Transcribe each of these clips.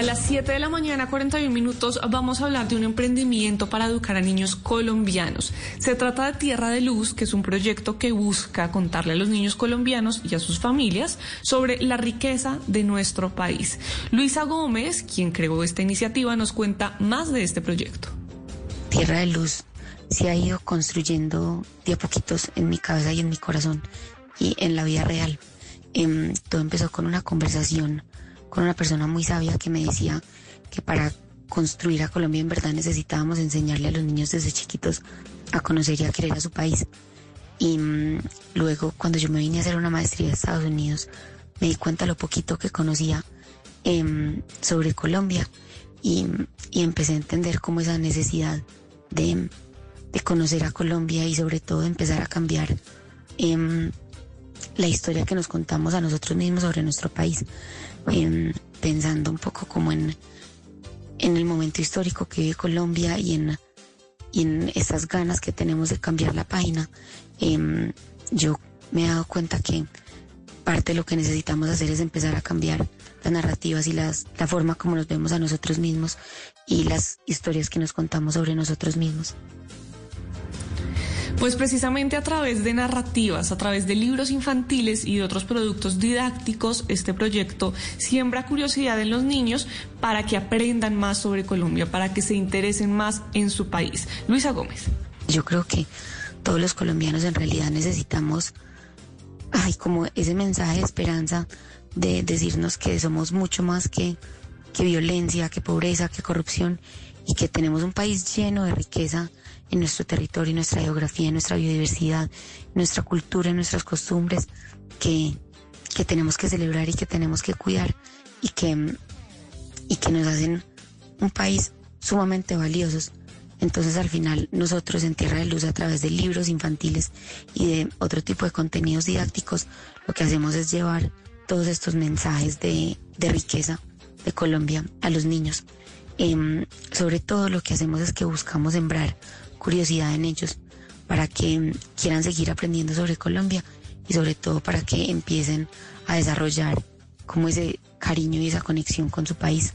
A las 7 de la mañana, 41 minutos, vamos a hablar de un emprendimiento para educar a niños colombianos. Se trata de Tierra de Luz, que es un proyecto que busca contarle a los niños colombianos y a sus familias sobre la riqueza de nuestro país. Luisa Gómez, quien creó esta iniciativa, nos cuenta más de este proyecto. Tierra de Luz se ha ido construyendo de a poquitos en mi cabeza y en mi corazón y en la vida real. Em, todo empezó con una conversación con una persona muy sabia que me decía que para construir a Colombia en verdad necesitábamos enseñarle a los niños desde chiquitos a conocer y a querer a su país. Y mm, luego cuando yo me vine a hacer una maestría de Estados Unidos, me di cuenta lo poquito que conocía em, sobre Colombia y, y, empecé a entender cómo esa necesidad de, de, conocer a Colombia y sobre todo empezar a cambiar em, la historia que nos contamos a nosotros mismos sobre nuestro país pensando un poco como en, en el momento histórico que vive Colombia y en, y en esas ganas que tenemos de cambiar la página, em, yo me he dado cuenta que parte de lo que necesitamos hacer es empezar a cambiar las narrativas y las, la forma como nos vemos a nosotros mismos y las historias que nos contamos sobre nosotros mismos. Pues precisamente a través de narrativas, a través de libros infantiles y de otros productos didácticos, este proyecto siembra curiosidad en los niños para que aprendan más sobre Colombia, para que se interesen más en su país. Luisa Gómez. Yo creo que todos los colombianos en realidad necesitamos, ay, como ese mensaje de esperanza de decirnos que somos mucho más que, que violencia, que pobreza, que corrupción y que tenemos un país lleno de riqueza en nuestro territorio, en nuestra geografía, en nuestra biodiversidad, en nuestra cultura, en nuestras costumbres, que, que tenemos que celebrar y que tenemos que cuidar y que, y que nos hacen un país sumamente valiosos. Entonces al final nosotros en Tierra de Luz a través de libros infantiles y de otro tipo de contenidos didácticos lo que hacemos es llevar todos estos mensajes de, de riqueza de Colombia a los niños. Em, sobre todo lo que hacemos es que buscamos sembrar curiosidad en ellos para que quieran seguir aprendiendo sobre Colombia y sobre todo para que empiecen a desarrollar como ese cariño y esa conexión con su país.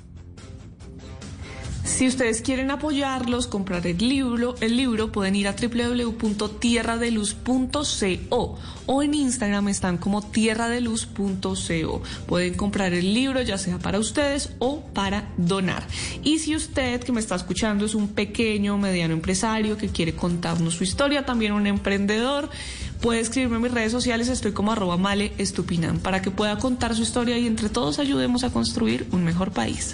Si ustedes quieren apoyarlos, comprar el libro, el libro pueden ir a www.tierradeluz.co o en Instagram están como tierradeluz.co. Pueden comprar el libro ya sea para ustedes o para donar. Y si usted que me está escuchando es un pequeño, mediano empresario que quiere contarnos su historia, también un emprendedor, puede escribirme en mis redes sociales, estoy como arroba male para que pueda contar su historia y entre todos ayudemos a construir un mejor país.